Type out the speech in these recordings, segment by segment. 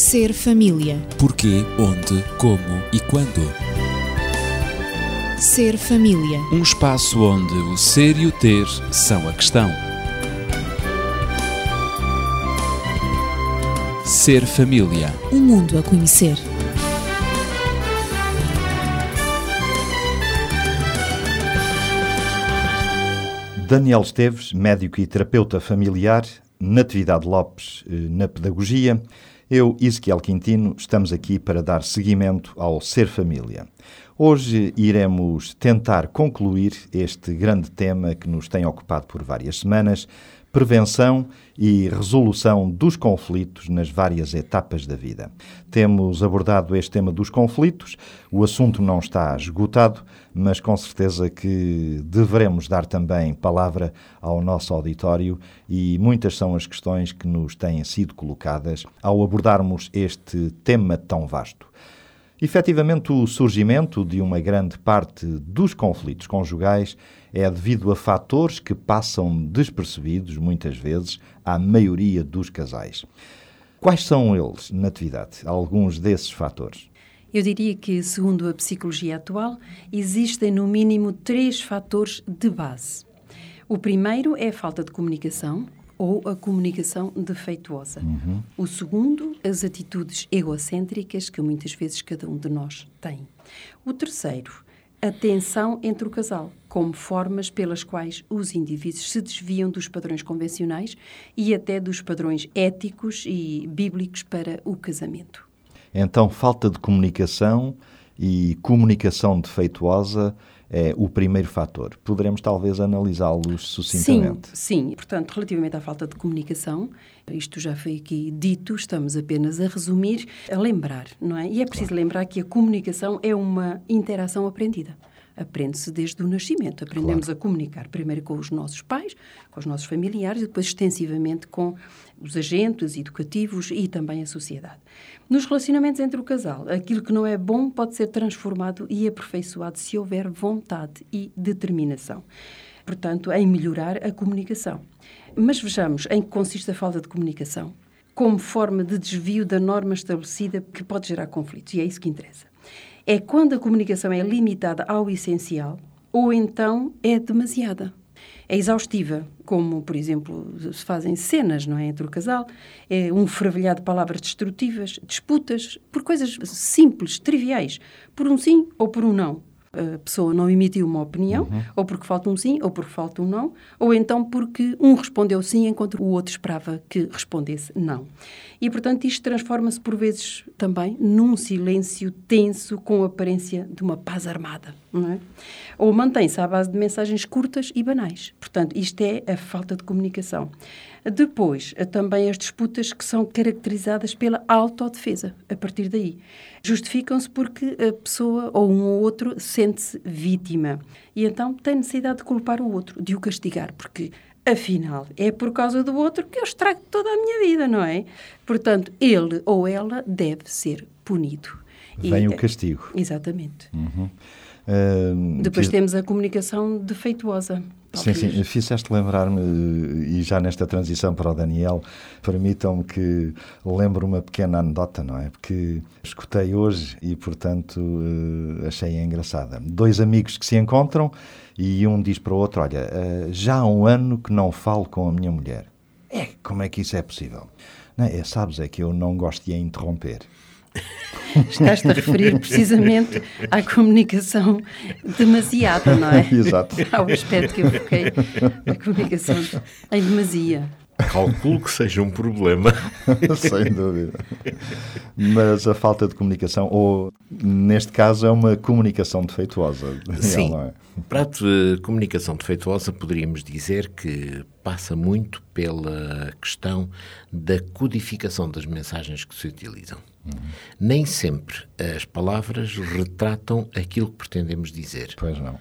Ser família. Porquê, onde, como e quando. Ser família. Um espaço onde o ser e o ter são a questão. Ser família. Um mundo a conhecer. Daniel Esteves, médico e terapeuta familiar, Natividade Lopes eh, na pedagogia. Eu, Ezequiel Quintino, estamos aqui para dar seguimento ao Ser Família. Hoje iremos tentar concluir este grande tema que nos tem ocupado por várias semanas, prevenção e resolução dos conflitos nas várias etapas da vida. Temos abordado este tema dos conflitos, o assunto não está esgotado, mas com certeza que deveremos dar também palavra ao nosso auditório e muitas são as questões que nos têm sido colocadas ao abordarmos este tema tão vasto. Efetivamente, o surgimento de uma grande parte dos conflitos conjugais é devido a fatores que passam despercebidos, muitas vezes, à maioria dos casais. Quais são eles, na atividade? Alguns desses fatores? Eu diria que, segundo a psicologia atual, existem no mínimo três fatores de base. O primeiro é a falta de comunicação, ou a comunicação defeituosa. Uhum. O segundo, as atitudes egocêntricas que muitas vezes cada um de nós tem. O terceiro, a tensão entre o casal, como formas pelas quais os indivíduos se desviam dos padrões convencionais e até dos padrões éticos e bíblicos para o casamento. Então, falta de comunicação e comunicação defeituosa é o primeiro fator. Poderemos talvez analisá-los sucintamente. Sim, sim. Portanto, relativamente à falta de comunicação, isto já foi aqui dito, estamos apenas a resumir, a lembrar, não é? E é preciso claro. lembrar que a comunicação é uma interação aprendida aprende-se desde o nascimento. Aprendemos claro. a comunicar primeiro com os nossos pais, com os nossos familiares e depois extensivamente com os agentes educativos e também a sociedade. Nos relacionamentos entre o casal, aquilo que não é bom pode ser transformado e aperfeiçoado se houver vontade e determinação. Portanto, em melhorar a comunicação. Mas vejamos em que consiste a falta de comunicação como forma de desvio da norma estabelecida que pode gerar conflitos. E é isso que interessa é quando a comunicação é limitada ao essencial ou então é demasiada. É exaustiva, como, por exemplo, se fazem cenas não é, entre o casal, é um fervilhar de palavras destrutivas, disputas por coisas simples, triviais, por um sim ou por um não a pessoa não emitiu uma opinião, uhum. ou porque falta um sim, ou porque falta um não, ou então porque um respondeu sim enquanto o outro esperava que respondesse não. E, portanto, isto transforma-se por vezes também num silêncio tenso com a aparência de uma paz armada, é? Ou mantém-se à base de mensagens curtas e banais. Portanto, isto é a falta de comunicação. Depois, também as disputas que são caracterizadas pela autodefesa, a partir daí. Justificam-se porque a pessoa ou um ou outro sente-se vítima e então tem necessidade de culpar o outro, de o castigar, porque afinal é por causa do outro que eu estrago toda a minha vida, não é? Portanto, ele ou ela deve ser punido. Vem e, o castigo. Exatamente. Uhum. Uh, Depois que... temos a comunicação defeituosa. Sim, sim, fizeste lembrar-me, e já nesta transição para o Daniel, permitam-me que lembre uma pequena anedota, não é? Porque escutei hoje e, portanto, uh, achei engraçada. Dois amigos que se encontram e um diz para o outro: Olha, uh, já há um ano que não falo com a minha mulher. É, como é que isso é possível? Não é, sabes, é que eu não gosto de a interromper. Estás-te a referir precisamente à comunicação demasiada, não é? Exato. Ao aspecto que eu foquei, a comunicação em demasia. Calculo que seja um problema. Sem dúvida. Mas a falta de comunicação, ou neste caso, é uma comunicação defeituosa. Sim. É? Para a comunicação defeituosa, poderíamos dizer que passa muito pela questão da codificação das mensagens que se utilizam. Uhum. Nem sempre as palavras retratam aquilo que pretendemos dizer. Pois não.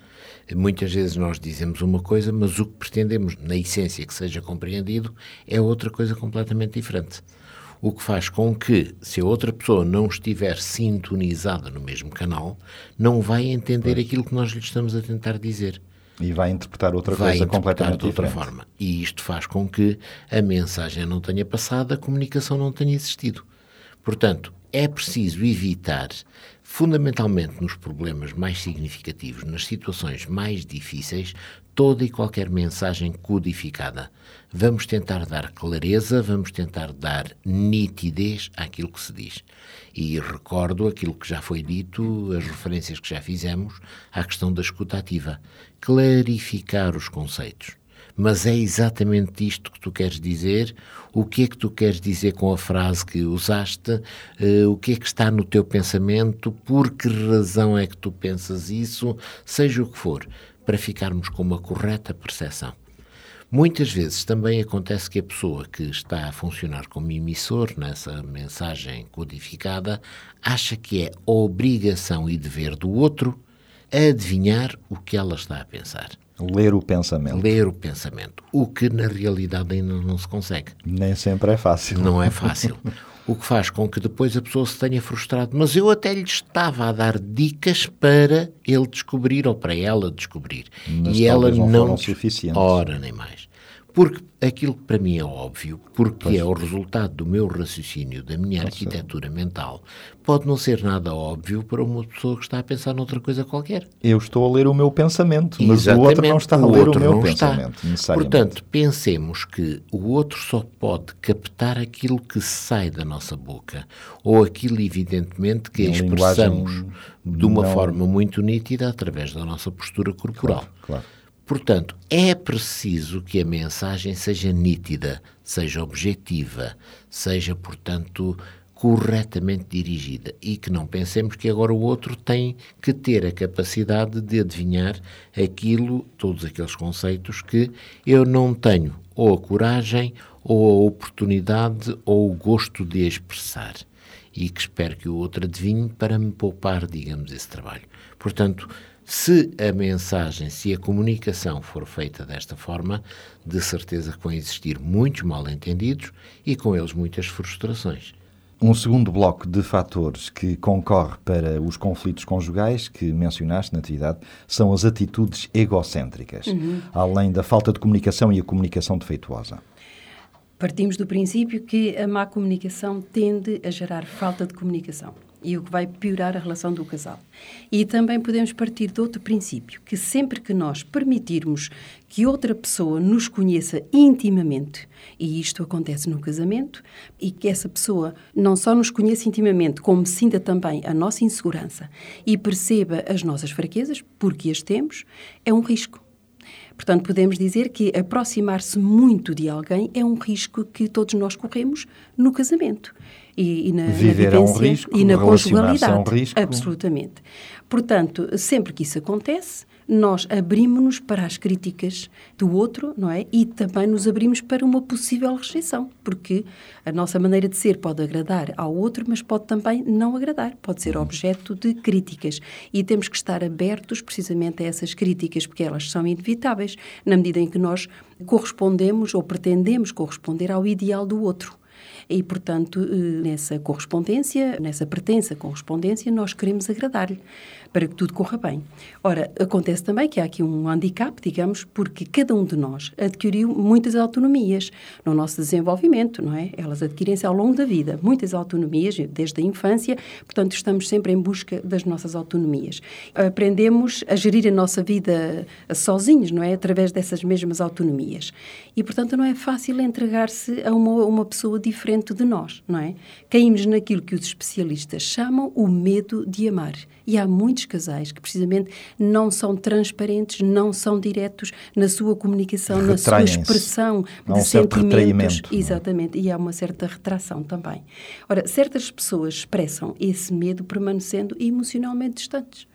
Muitas vezes nós dizemos uma coisa, mas o que pretendemos, na essência, que seja compreendido, é outra coisa completamente diferente. O que faz com que, se a outra pessoa não estiver sintonizada no mesmo canal, não vai entender pois. aquilo que nós lhe estamos a tentar dizer. E vai interpretar outra vai coisa interpretar completamente de outra diferente. forma. E isto faz com que a mensagem não tenha passado, a comunicação não tenha existido. Portanto, é preciso evitar, fundamentalmente nos problemas mais significativos, nas situações mais difíceis, toda e qualquer mensagem codificada. Vamos tentar dar clareza, vamos tentar dar nitidez àquilo que se diz. E recordo aquilo que já foi dito, as referências que já fizemos à questão da escuta ativa. Clarificar os conceitos. Mas é exatamente isto que tu queres dizer? O que é que tu queres dizer com a frase que usaste? Uh, o que é que está no teu pensamento? Por que razão é que tu pensas isso? Seja o que for, para ficarmos com uma correta percepção. Muitas vezes também acontece que a pessoa que está a funcionar como emissor nessa mensagem codificada acha que é obrigação e dever do outro adivinhar o que ela está a pensar. Ler o pensamento. Ler o pensamento. O que na realidade ainda não se consegue. Nem sempre é fácil. Não é fácil. o que faz com que depois a pessoa se tenha frustrado. Mas eu até lhe estava a dar dicas para ele descobrir ou para ela descobrir. Mas e ela não, não suficientes. Ora, nem mais. Porque aquilo que para mim é óbvio, porque Pois. é o resultado do meu raciocínio, da minha arquitetura mental, pode não ser nada óbvio para uma pessoa que está a pensar noutra coisa qualquer. Eu estou a ler o meu pensamento, mas o outro não está a o ler o outro meu pensamento. Portanto, pensemos que o outro só pode captar aquilo que sai da nossa boca, ou aquilo, evidentemente, que expressamos de uma não- forma muito nítida através da nossa postura corporal. claro. Portanto, é preciso que a mensagem seja nítida, seja objetiva, seja, portanto, corretamente dirigida e que não pensemos que agora o outro tem que ter a capacidade de adivinhar aquilo, todos aqueles conceitos que eu não tenho ou a coragem ou a oportunidade ou o gosto de expressar e que espero que o outro adivinhe para me poupar, digamos, esse trabalho. Portanto, se a mensagem, se a comunicação for feita desta forma, de certeza que vão existir muitos mal-entendidos e com eles muitas frustrações. Um segundo bloco de fatores que concorre para os conflitos conjugais que mencionaste na atividade são as atitudes egocêntricas, além da falta de comunicação e a comunicação defeituosa. Partimos do princípio que a má comunicação tende a gerar falta de comunicação e o que vai piorar a relação do casal. E também podemos partir de outro princípio, que sempre que nós permitirmos que outra pessoa nos conheça intimamente, e isto acontece no casamento, e que essa pessoa não só nos conheça intimamente, como sinta também a nossa insegurança e perceba as nossas fraquezas, porque as temos, é um risco. Portanto, podemos dizer que aproximar-se muito de alguém é um risco que todos nós corremos no casamento. E, e na, na Viver é um vivência risco, e na relacionar-se é um conjugalidade. risco. Absolutamente. Portanto, sempre que isso acontece, nós abrimos-nos para as críticas do outro, não é? E também nos abrimos para uma possível rejeição, porque a nossa maneira de ser pode agradar ao outro, mas pode também não agradar, pode ser objeto de críticas. E temos que estar abertos precisamente a essas críticas, porque elas são inevitáveis, na medida em que nós correspondemos ou pretendemos corresponder ao ideal do outro. E, portanto, eh, nessa correspondência, nessa pretensa correspondência, nós queremos agradar-lhe para que tudo corra bem. Ora, acontece também que há aqui um handicap, digamos, porque cada um de nós adquiriu muitas autonomias no nosso desenvolvimento, não é? Elas adquirem-se ao longo da vida, muitas autonomias, desde a infância, portanto, estamos sempre em busca das nossas autonomias. Aprendemos a gerir a nossa vida sozinhos, não é? Através dessas mesmas autonomias. E, portanto, não é fácil entregar-se a uma, uma pessoa diferente de nós, não é? Caímos naquilo que os especialistas chamam o medo de amar. E há muitos casais que, precisamente, não são transparentes, não são diretos na sua comunicação, na sua expressão Há de um certo sentimentos. é? Exatamente. E há uma certa retração também. Ora, certas pessoas expressam esse medo permanecendo emocionalmente distantes.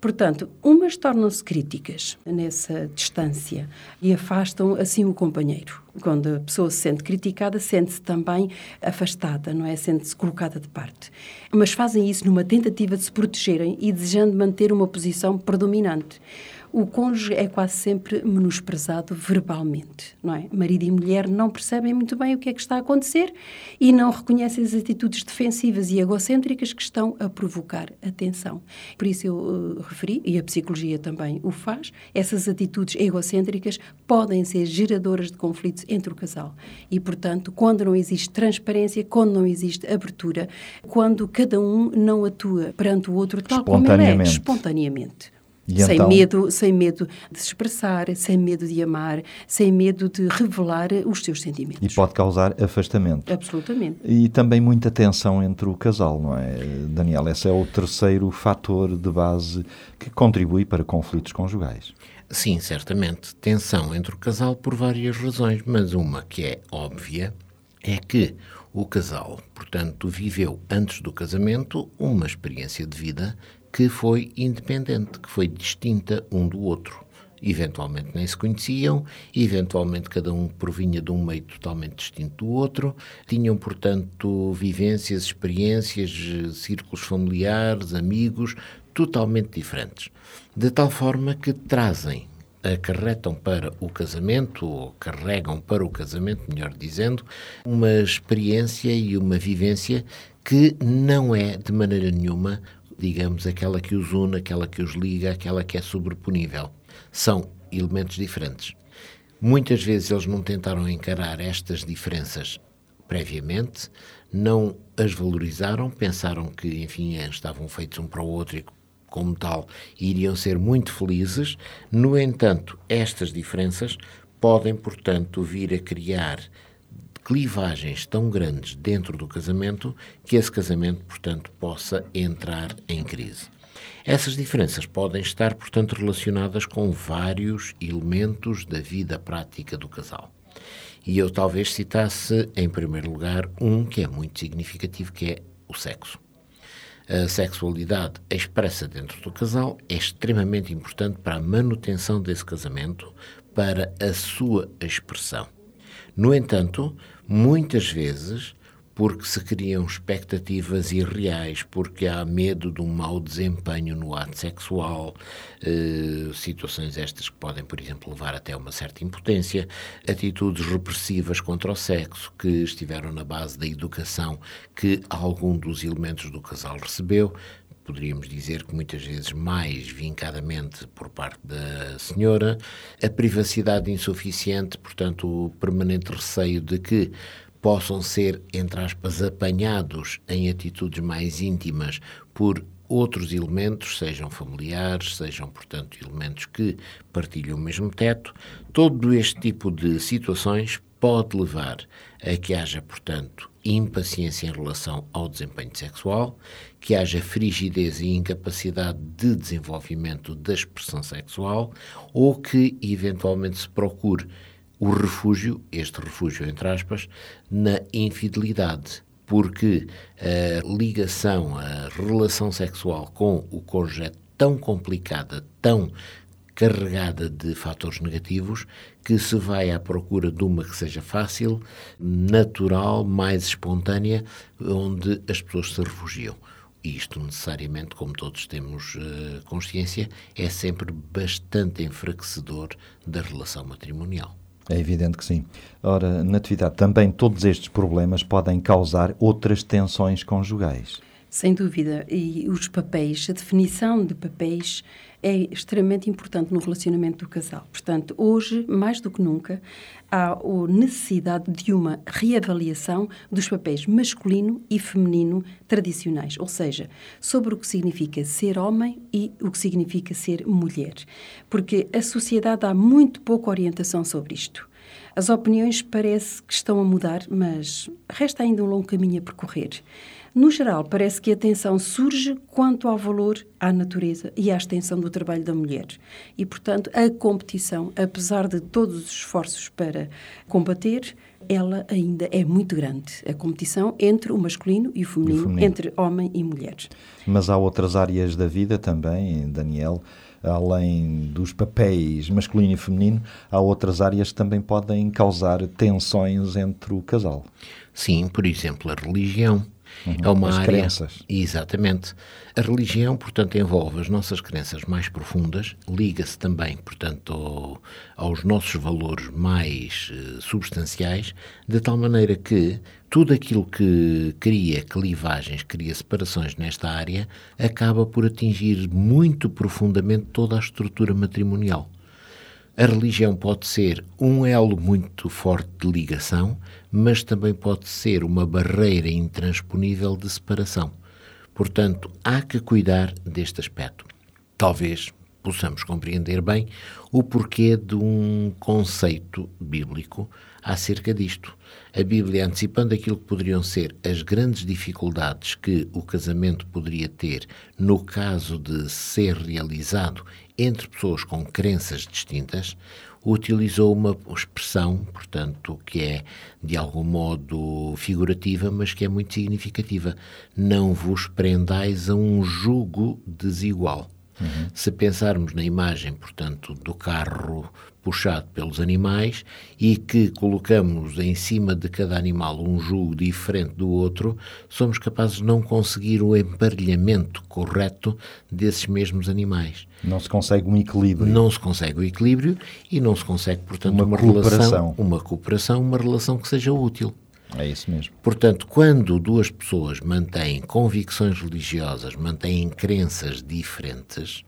Portanto, umas tornam-se críticas nessa distância e afastam assim o companheiro. Quando a pessoa se sente criticada, sente-se também afastada, não é? Sente-se colocada de parte. Mas fazem isso numa tentativa de se protegerem e desejando manter uma posição predominante. O cônjuge é quase sempre menosprezado verbalmente, não é? Marido e mulher não percebem muito bem o que é que está a acontecer e não reconhecem as atitudes defensivas e egocêntricas que estão a provocar a tensão. Por isso eu uh, referi, e a psicologia também o faz, essas atitudes egocêntricas podem ser geradoras de conflitos entre o casal. E, portanto, quando não existe transparência, quando não existe abertura, quando cada um não atua perante o outro tal como ele é, espontaneamente. E sem então... medo, sem medo de se expressar, sem medo de amar, sem medo de revelar os seus sentimentos. E pode causar afastamento. Absolutamente. E também muita tensão entre o casal, não é, Daniel? Esse é o terceiro fator de base que contribui para conflitos conjugais. Sim, certamente. Tensão entre o casal por várias razões, mas uma que é óbvia é que o casal, portanto, viveu antes do casamento uma experiência de vida que foi independente, que foi distinta um do outro. Eventualmente nem se conheciam, eventualmente cada um provinha de um meio totalmente distinto do outro, tinham, portanto, vivências, experiências, círculos familiares, amigos, totalmente diferentes. De tal forma que trazem acarretam para o casamento, ou carregam para o casamento, melhor dizendo, uma experiência e uma vivência que não é de maneira nenhuma digamos, aquela que os une, aquela que os liga, aquela que é sobreponível. São elementos diferentes. Muitas vezes eles não tentaram encarar estas diferenças previamente, não as valorizaram, pensaram que, enfim, estavam feitos um para o outro e, como tal, iriam ser muito felizes. No entanto, estas diferenças podem, portanto, vir a criar clivagens tão grandes dentro do casamento que esse casamento, portanto, possa entrar em crise. Essas diferenças podem estar, portanto, relacionadas com vários elementos da vida prática do casal. E eu talvez citasse, em primeiro lugar, um que é muito significativo, que é o sexo. A sexualidade expressa dentro do casal é extremamente importante para a manutenção desse casamento, para a sua expressão. No entanto, muitas vezes porque se criam expectativas irreais, porque há medo de um mau desempenho no ato sexual, eh, situações estas que podem, por exemplo, levar até uma certa impotência, atitudes repressivas contra o sexo que estiveram na base da educação que algum dos elementos do casal recebeu, poderíamos dizer que muitas vezes mais vincadamente por parte da senhora, a privacidade insuficiente, portanto, o permanente receio de que possam ser, entre aspas, apanhados em atitudes mais íntimas por outros elementos, sejam familiares, sejam, portanto, elementos que partilham o mesmo teto, todo este tipo de situações pode levar a que haja, portanto, impaciência em relação ao desempenho sexual, que haja frigidez e incapacidade de desenvolvimento da expressão sexual ou que eventualmente se procure o refúgio, este refúgio entre aspas, na infidelidade, porque a ligação, a relação sexual com o cônjuge é tão complicada, tão carregada de fatores negativos que se vai à procura de uma que seja fácil, natural, mais espontânea, onde as pessoas se refugiam. Isto necessariamente, como todos temos uh, consciência, é sempre bastante enfraquecedor da relação matrimonial. É evidente que sim. Ora, Natividade, também todos estes problemas podem causar outras tensões conjugais. Sem dúvida. E os papéis, a definição de papéis é extremamente importante no relacionamento do casal. Portanto, hoje, mais do que nunca, há a necessidade de uma reavaliação dos papéis masculino e feminino tradicionais, ou seja, sobre o que significa ser homem e o que significa ser mulher. Porque a sociedade dá muito pouca orientação sobre isto. As opiniões parece que estão a mudar, mas resta ainda um longo caminho a percorrer. No geral, parece que a tensão surge quanto ao valor à natureza e à extensão do trabalho da mulher. E, portanto, a competição, apesar de todos os esforços para combater, ela ainda é muito grande. A competição entre o masculino e o feminino, o feminino. entre homem e mulher. Mas há outras áreas da vida também, Daniel, além dos papéis masculino e feminino, há outras áreas que também podem causar tensões entre o casal. Sim, por exemplo, a religião é uma as área. crenças. Exatamente. A religião, portanto, envolve as nossas crenças mais profundas, liga-se também, portanto, ao- aos nossos valores mais eh, substanciais, de tal maneira que tudo aquilo que cria clivagens, cria separações nesta área, acaba por atingir muito profundamente toda a estrutura matrimonial. A religião pode ser um elo muito forte de ligação, mas também pode ser uma barreira intransponível de separação. Portanto, há que cuidar deste aspecto. Talvez possamos compreender bem o porquê de um conceito bíblico acerca disto. A Bíblia, antecipando aquilo que poderiam ser as grandes dificuldades que o casamento poderia ter no caso de ser realizado entre pessoas com crenças distintas, utilizou uma expressão, portanto, que é de algum modo figurativa, mas que é muito significativa. Não vos prendais a um jugo desigual. Se pensarmos na imagem, portanto, do carro puxado pelos animais e que colocamos em cima de cada animal um jugo diferente do outro, somos capazes de não conseguir o emparelhamento correto desses mesmos animais. Não se consegue um equilíbrio. Não se consegue o equilíbrio e não se consegue, portanto, Uma uma, cooperação. relação, uma cooperação, uma relação que seja útil. É isso mesmo. Portanto, quando duas pessoas mantêm convicções religiosas, mantêm crenças diferentes,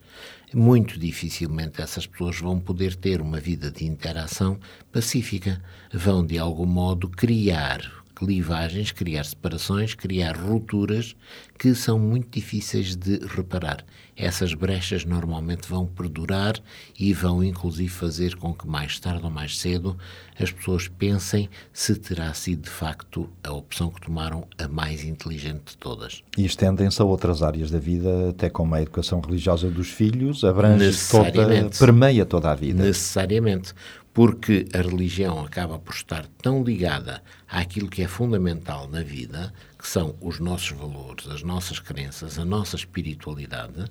muito dificilmente essas pessoas vão poder ter uma vida de interação pacífica. Vão, de algum modo, criar clivagens, criar separações, criar rupturas que são muito difíceis de reparar. Essas brechas normalmente vão perdurar e vão, inclusive, fazer com que mais tarde ou mais cedo as pessoas pensem se terá sido de facto a opção que tomaram a mais inteligente de todas. E estendem-se a outras áreas da vida, até como a educação religiosa dos filhos, abrange toda, permeia toda a vida. Necessariamente, porque a religião acaba por estar tão ligada àquilo que é fundamental na vida, que são os nossos valores, as nossas crenças, a nossa espiritualidade,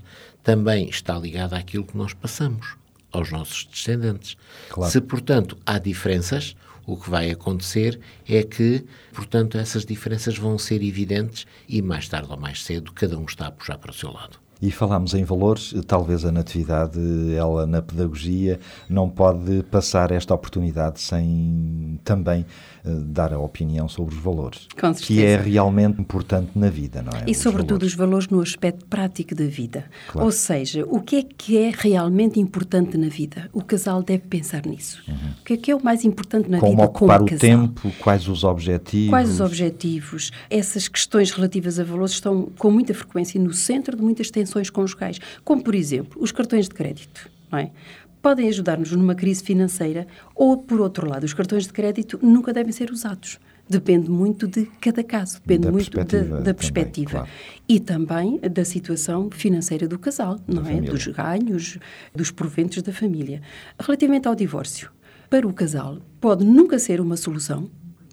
também está ligada àquilo que nós passamos aos nossos descendentes. Claro. Se, portanto, há diferenças, o que vai acontecer é que, portanto, essas diferenças vão ser evidentes e mais tarde ou mais cedo cada um está a puxar para o seu lado. E falámos em valores, talvez a Natividade, ela na pedagogia, não pode passar esta oportunidade sem também dar a opinião sobre os valores. Com que é realmente importante na vida, não é? E, Os sobretudo, valores. os valores no aspecto prático da vida. Claro. Ou seja, o que é que é realmente importante na vida? O casal deve pensar nisso. O que é que é o mais importante na Como vida ocupar como o casal? tempo, quais os objetivos. Quais os objetivos? Essas questões relativas a valores estão com muita frequência no centro de muitas tensões conjugais, como por exemplo os cartões de crédito, não é? Podem ajudar-nos numa crise financeira ou, por outro lado, os cartões de crédito nunca devem ser usados. Depende muito de cada caso, depende Da muito da, perspectiva da perspectiva. claro. E também da situação financeira do casal, não é? família. Dos ganhos, dos proventos da família. Relativamente ao divórcio, para o casal, pode nunca ser uma solução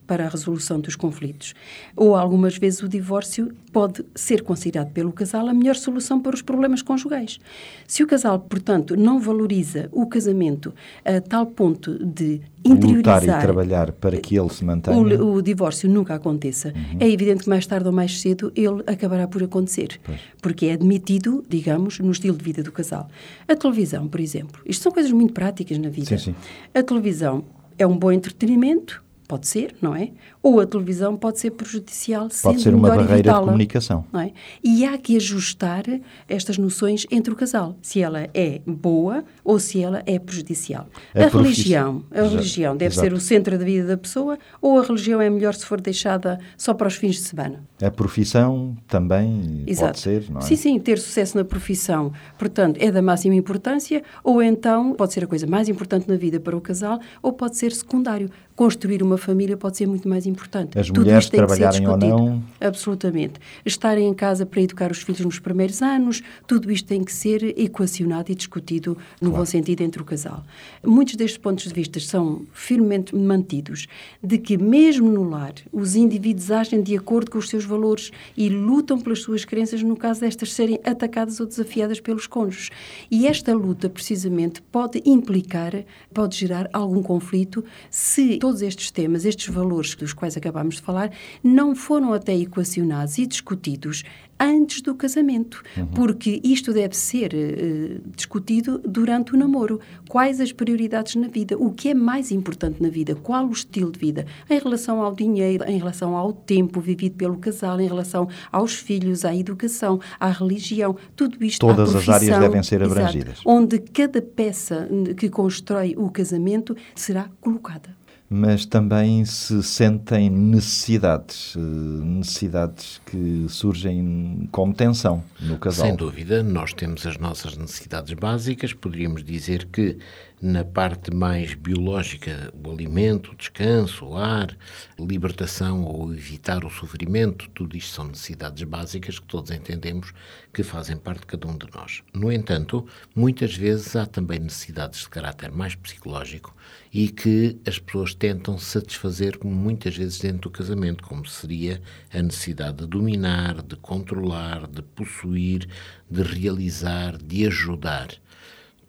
para a resolução dos conflitos. Ou algumas vezes o divórcio pode ser considerado pelo casal a melhor solução para os problemas conjugais. Se o casal, portanto, não valoriza o casamento a tal ponto de Lutar interiorizar e trabalhar para que ele se mantenha. o, o divórcio nunca aconteça, é evidente que mais tarde ou mais cedo ele acabará por acontecer. Porque é admitido, digamos, no estilo de vida do casal. A televisão, por exemplo. Isto são coisas muito práticas na vida. Sim, sim. A televisão é um bom entretenimento, pode ser, não é? Ou a televisão pode ser prejudicial, Pode sendo ser uma melhor barreira de comunicação. é? E há que ajustar estas noções entre o casal, se ela é boa ou se ela é prejudicial. A A, profi- religião, a Exato, religião deve exato. ser o centro da vida da pessoa ou a religião é melhor se for deixada só para os fins de semana? A profissão também Exato. pode ser, não é? Sim, sim, ter sucesso na profissão, portanto, é da máxima importância, ou então pode ser a coisa mais importante na vida para o casal, ou pode ser secundário. Construir uma família pode ser muito mais importante. As Tudo mulheres isto tem que ser trabalharem ou discutido. não. Absolutamente. Estarem em casa para educar os filhos nos primeiros anos, tudo isto tem que ser equacionado e discutido no bom sentido entre o casal. Muitos destes pontos de vista são firmemente mantidos, de que mesmo no lar os indivíduos agem de acordo com os seus valores e lutam pelas suas crenças no caso destas serem atacadas ou desafiadas pelos cônjuges. E esta luta, precisamente, pode implicar, pode gerar algum conflito se todos estes temas temas, estes valores dos quais acabámos de falar, não foram até equacionados e discutidos antes do casamento, uhum. porque isto deve ser uh, discutido durante o namoro. Quais as prioridades na vida? O que é mais importante na vida? Qual o estilo de vida? Em relação ao dinheiro, em relação ao tempo vivido pelo casal, em relação aos filhos, à educação, à religião, tudo isto. Todas as áreas devem ser abrangidas. Exato, onde cada peça que constrói o casamento será colocada mas também se sentem necessidades, eh, necessidades que surgem como tensão no casal. Sem dúvida, nós temos as nossas necessidades básicas, poderíamos dizer que na parte mais biológica, o alimento, o descanso, o ar, libertação ou evitar o sofrimento, tudo isto são necessidades básicas que todos entendemos que fazem parte de cada um de nós. No entanto, muitas vezes há também necessidades de caráter mais psicológico e que as pessoas tentam satisfazer muitas vezes dentro do casamento, como seria a necessidade de dominar, de controlar, de possuir, de realizar, de ajudar.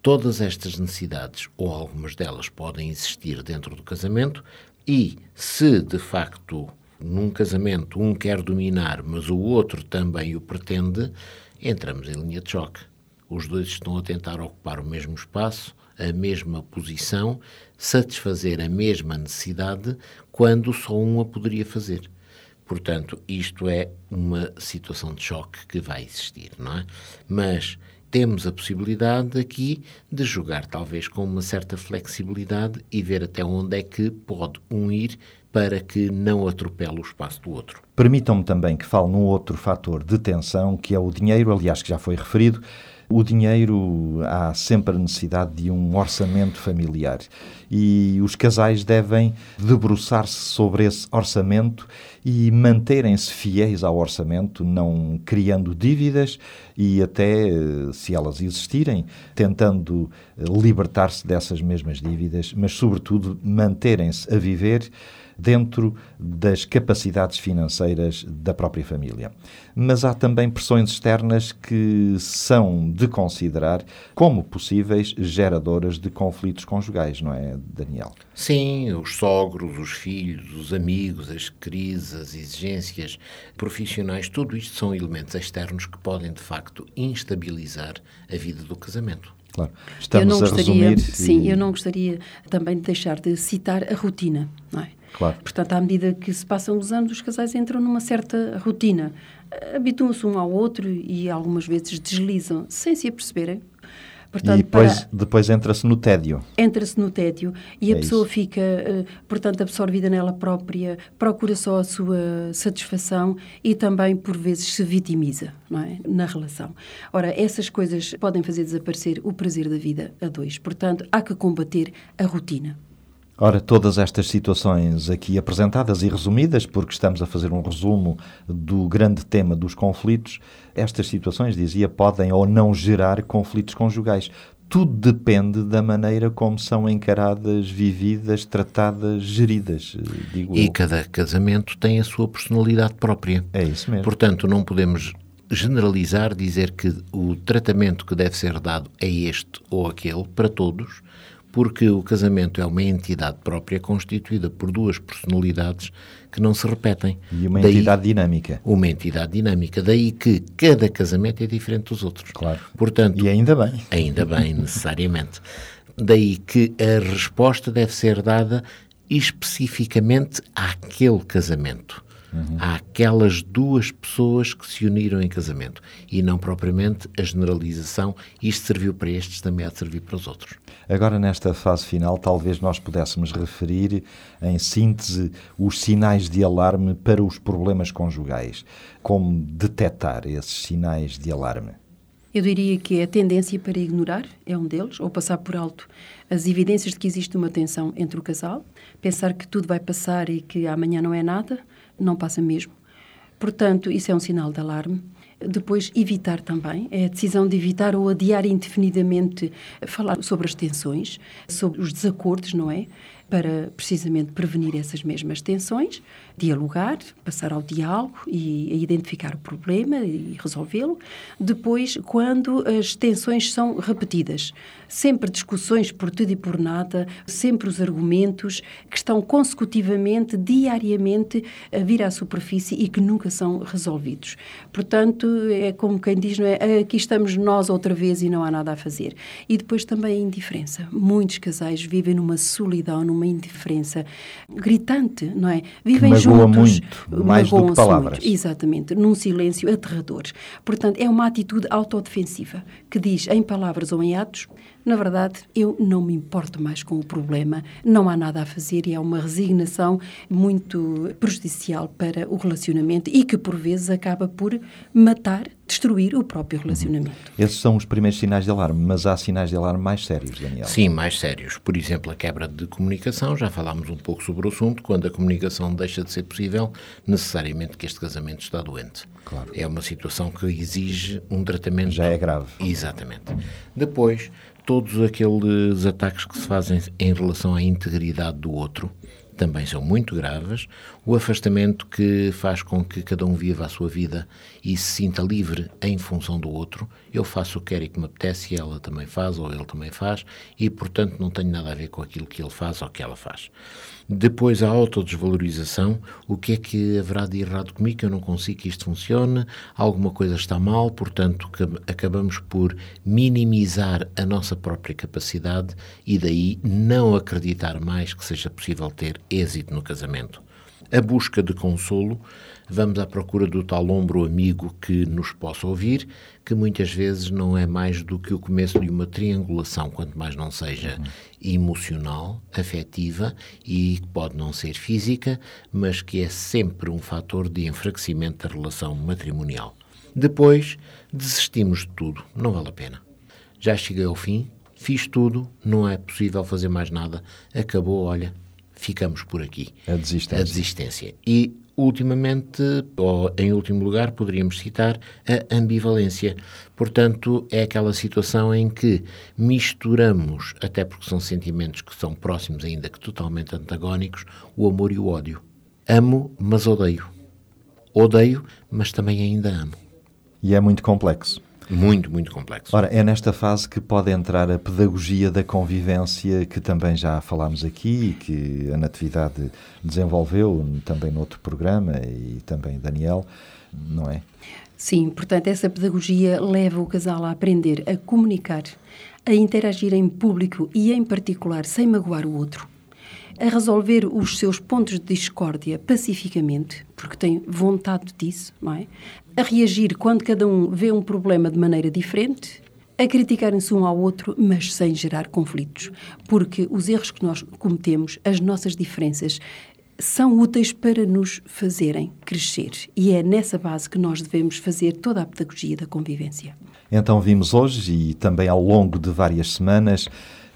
Todas estas necessidades, ou algumas delas, podem existir dentro do casamento e, se de facto num casamento um quer dominar, mas o outro também o pretende, entramos em linha de choque. Os dois estão a tentar ocupar o mesmo espaço, a mesma posição, satisfazer a mesma necessidade, quando só um a poderia fazer. Portanto, isto é uma situação de choque que vai existir, não é? Mas temos a possibilidade aqui de jogar talvez com uma certa flexibilidade e ver até onde é que pode um ir para que não atropele o espaço do outro. Permitam-me também que fale num outro fator de tensão, que é o dinheiro, aliás, que já foi referido. O dinheiro, há sempre a necessidade de um orçamento familiar. E os casais devem debruçar-se sobre esse orçamento e manterem-se fiéis ao orçamento, não criando dívidas e até, se elas existirem, tentando libertar-se dessas mesmas dívidas, mas, sobretudo, manterem-se a viver dentro das capacidades financeiras da própria família. Mas há também pressões externas que são de considerar como possíveis geradoras de conflitos conjugais, não é, Daniel? Sim, os sogros, os filhos, os amigos, as crises, as exigências profissionais, tudo isto são elementos externos que podem, de facto, instabilizar a vida do casamento. Claro. Estamos eu não gostaria, a resumir. Sim, e... eu não gostaria também de deixar de citar a rotina, não é? Claro. Portanto, à medida que se passam os anos, os casais entram numa certa rotina. Habituam-se um ao outro e algumas vezes deslizam, sem se aperceberem. Portanto, e depois, para... depois entra-se no tédio. Entra-se no tédio e é a pessoa isso. fica, eh, portanto, absorvida nela própria, procura só a sua satisfação e também, por vezes, se vitimiza é? na relação. Ora, essas coisas podem fazer desaparecer o prazer da vida a dois. Portanto, há que combater a rotina. Ora, todas estas situações aqui apresentadas e resumidas, porque estamos a fazer um resumo do grande tema dos conflitos, estas situações, dizia, podem ou não gerar conflitos conjugais. Tudo depende da maneira como são encaradas, vividas, tratadas, geridas, digo E eu. cada casamento tem a sua personalidade própria. É isso mesmo. Portanto, não podemos generalizar, dizer que o tratamento que deve ser dado é este ou aquele para todos, porque o casamento é uma entidade própria constituída por duas personalidades que não se repetem. E uma Daí, entidade dinâmica. Uma entidade dinâmica. Daí que cada casamento é diferente dos outros. Claro. Portanto, e ainda bem. Ainda bem, necessariamente. Daí que a resposta deve ser dada especificamente àquele casamento uhum. àquelas duas pessoas que se uniram em casamento e não propriamente a generalização. Isto serviu para estes, também há de servir para os outros. Agora, nesta fase final, talvez nós pudéssemos referir, em síntese, os sinais de alarme para os problemas conjugais. Como detectar esses sinais de alarme? Eu diria que a tendência para ignorar é um deles, ou passar por alto as evidências de que existe uma tensão entre o casal, pensar que tudo vai passar e que amanhã não é nada, não passa mesmo. Portanto, isso é um sinal de alarme. Depois, evitar também, é a decisão de evitar ou adiar indefinidamente falar sobre as tensões, sobre os desacordos, não é? Para precisamente prevenir essas mesmas tensões, dialogar, passar ao diálogo e a identificar o problema e resolvê-lo. Depois, quando as tensões são repetidas, sempre discussões por tudo e por nada, sempre os argumentos que estão consecutivamente, diariamente, a vir à superfície e que nunca são resolvidos. Portanto, é como quem diz, não é? Aqui estamos nós outra vez e não há nada a fazer. E depois também a indiferença. Muitos casais vivem numa solidão, numa indiferença gritante, não é? Vivem que juntos. muito, mais do que palavras. Muito, exatamente, num silêncio aterrador. Portanto, é uma atitude autodefensiva que diz em palavras ou em atos na verdade, eu não me importo mais com o problema, não há nada a fazer e é uma resignação muito prejudicial para o relacionamento e que, por vezes, acaba por matar, destruir o próprio relacionamento. Esses são os primeiros sinais de alarme, mas há sinais de alarme mais sérios, Daniel. Sim, mais sérios. Por exemplo, a quebra de comunicação, já falámos um pouco sobre o assunto, quando a comunicação deixa de ser possível, necessariamente que este casamento está doente. Claro. É uma situação que exige um tratamento. Já é grave. Exatamente. Depois, todos aqueles ataques que se fazem em relação à integridade do outro também são muito graves. O afastamento que faz com que cada um viva a sua vida e se sinta livre em função do outro. Eu faço o que quero e que me apetece e ela também faz ou ele também faz e, portanto, não tenho nada a ver com aquilo que ele faz ou que ela faz. Depois a autodesvalorização, o que é que haverá de errado comigo eu não consigo que isto funcione, alguma coisa está mal, portanto acabamos por minimizar a nossa própria capacidade e daí não acreditar mais que seja possível ter êxito no casamento. A busca de consolo vamos à procura do tal ombro amigo que nos possa ouvir, que muitas vezes não é mais do que o começo de uma triangulação, quanto mais não seja emocional, afetiva e que pode não ser física, mas que é sempre um fator de enfraquecimento da relação matrimonial. Depois, desistimos de tudo, não vale a pena. Já cheguei ao fim, fiz tudo, não é possível fazer mais nada, acabou, olha, ficamos por aqui. A desistência. A desistência. E ultimamente, ou em último lugar, poderíamos citar a ambivalência. Portanto, é aquela situação em que misturamos, até porque são sentimentos que são próximos, ainda que totalmente antagónicos, o amor e o ódio. Amo, mas odeio. Odeio, mas também ainda amo. E é muito complexo. Muito, muito complexo. Ora, é nesta fase que pode entrar a pedagogia da convivência, que também já falámos aqui e que a Natividade desenvolveu também no outro programa e também Daniel, não é? Sim, portanto, essa pedagogia leva o casal a aprender a comunicar, a interagir em público e, em particular, sem magoar o outro, a resolver os seus pontos de discórdia pacificamente, porque tem vontade disso, não é? A reagir quando cada um vê um problema de maneira diferente, a criticarem-se um ao outro, mas sem gerar conflitos, porque os erros que nós cometemos, as nossas diferenças, são úteis para nos fazerem crescer. E é nessa base que nós devemos fazer toda a pedagogia da convivência. Então vimos hoje e também ao longo de várias semanas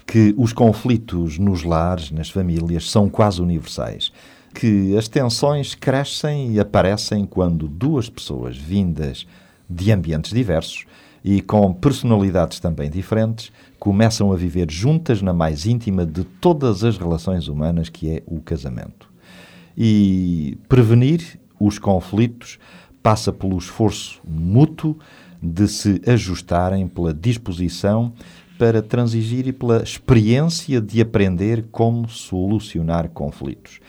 que os conflitos nos lares, nas famílias, são quase universais. Que as tensões crescem e aparecem quando duas pessoas vindas de ambientes diversos e com personalidades também diferentes começam a viver juntas na mais íntima de todas as relações humanas, que é o casamento. E prevenir os conflitos passa pelo esforço mútuo de se ajustarem pela disposição para transigir e pela experiência de aprender como solucionar conflitos.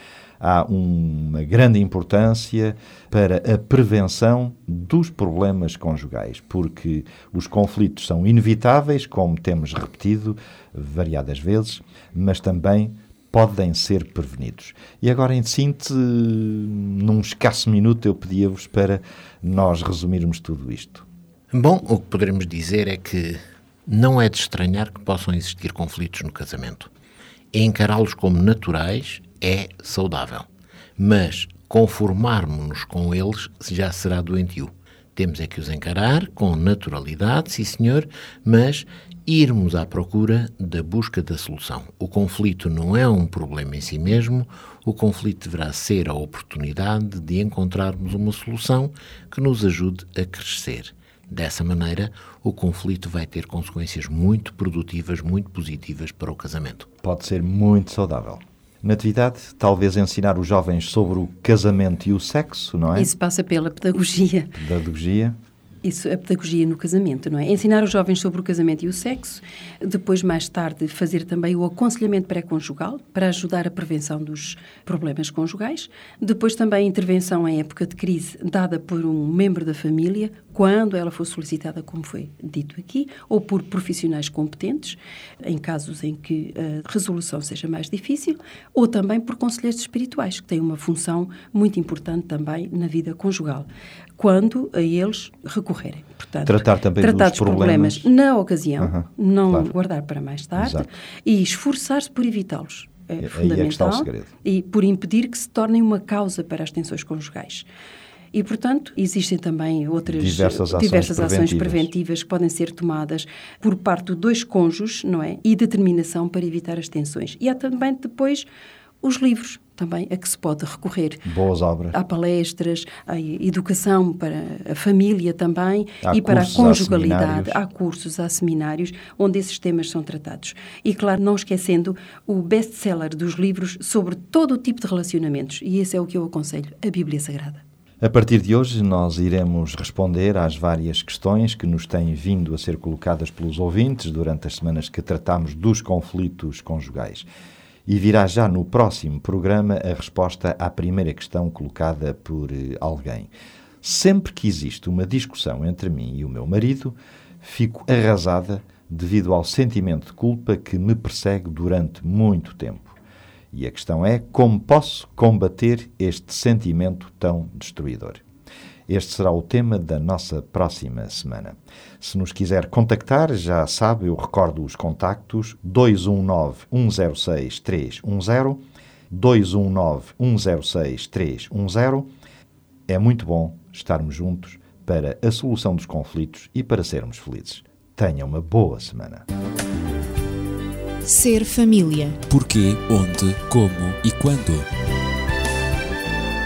Há uma grande importância para a prevenção dos problemas conjugais, porque os conflitos são inevitáveis, como temos repetido variadas vezes, mas também podem ser prevenidos. E agora, em síntese, num escasso minuto, eu pedia-vos para nós resumirmos tudo isto. Bom, o que poderemos dizer é que não é de estranhar que possam existir conflitos no casamento. Encará-los como naturais é saudável, mas conformarmos-nos com eles já será doentio. Temos é que os encarar com naturalidade, sim senhor, mas irmos à procura da busca da solução. O conflito não é um problema em si mesmo, o conflito deverá ser a oportunidade de encontrarmos uma solução que nos ajude a crescer. Dessa maneira, o conflito vai ter consequências muito produtivas, muito positivas para o casamento. Pode ser muito saudável. Natividade, talvez ensinar os jovens sobre o casamento e o sexo, não é? Isso passa pela pedagogia. Pedagogia. Isso, a pedagogia no casamento, não é? Ensinar os jovens sobre o casamento e o sexo, depois, mais tarde, fazer também o aconselhamento pré-conjugal para ajudar a prevenção dos problemas conjugais. Depois, também, intervenção em época de crise dada por um membro da família, quando ela for solicitada, como foi dito aqui, ou por profissionais competentes, em casos em que a resolução seja mais difícil, ou também por conselheiros espirituais, que têm uma função muito importante também na vida conjugal, quando a eles recorrerem. Portanto, tratar também tratar dos problemas. problemas na ocasião, não claro. guardar para mais tarde Exato. e esforçar-se por evitá-los. É é que fundamental. segredo. E por impedir que se tornem uma causa para as tensões conjugais. E, portanto, existem também outras Diversas ações diversas ações preventivas. preventivas que podem ser tomadas por parte de dois cônjuges, não é? E determinação para evitar as tensões. E há também depois os livros também a que se pode recorrer. Boas obras. Há palestras, há educação para a família também Há e para a há conjugalidade. seminários. Há cursos, há seminários onde esses temas são tratados. E, claro, não esquecendo o best-seller dos livros sobre todo o tipo de relacionamentos. E esse é o que eu aconselho, a Bíblia Sagrada. A partir de hoje, nós iremos responder às várias questões que nos têm vindo a ser colocadas pelos ouvintes durante as semanas que tratamos dos conflitos conjugais. E virá já no próximo programa a resposta à primeira questão colocada por eh, alguém. Sempre que existe uma discussão entre mim e o meu marido, fico arrasada devido ao sentimento de culpa que me persegue durante muito tempo. E a questão é como posso combater este sentimento tão destruidor. Este será o tema da nossa próxima semana. Se nos quiser contactar, já sabe, eu recordo os contactos 219-106-310, 219-106-310. É muito bom estarmos juntos para a solução dos conflitos e para sermos felizes. Tenha uma boa semana. Ser família. Porquê, onde, como e quando.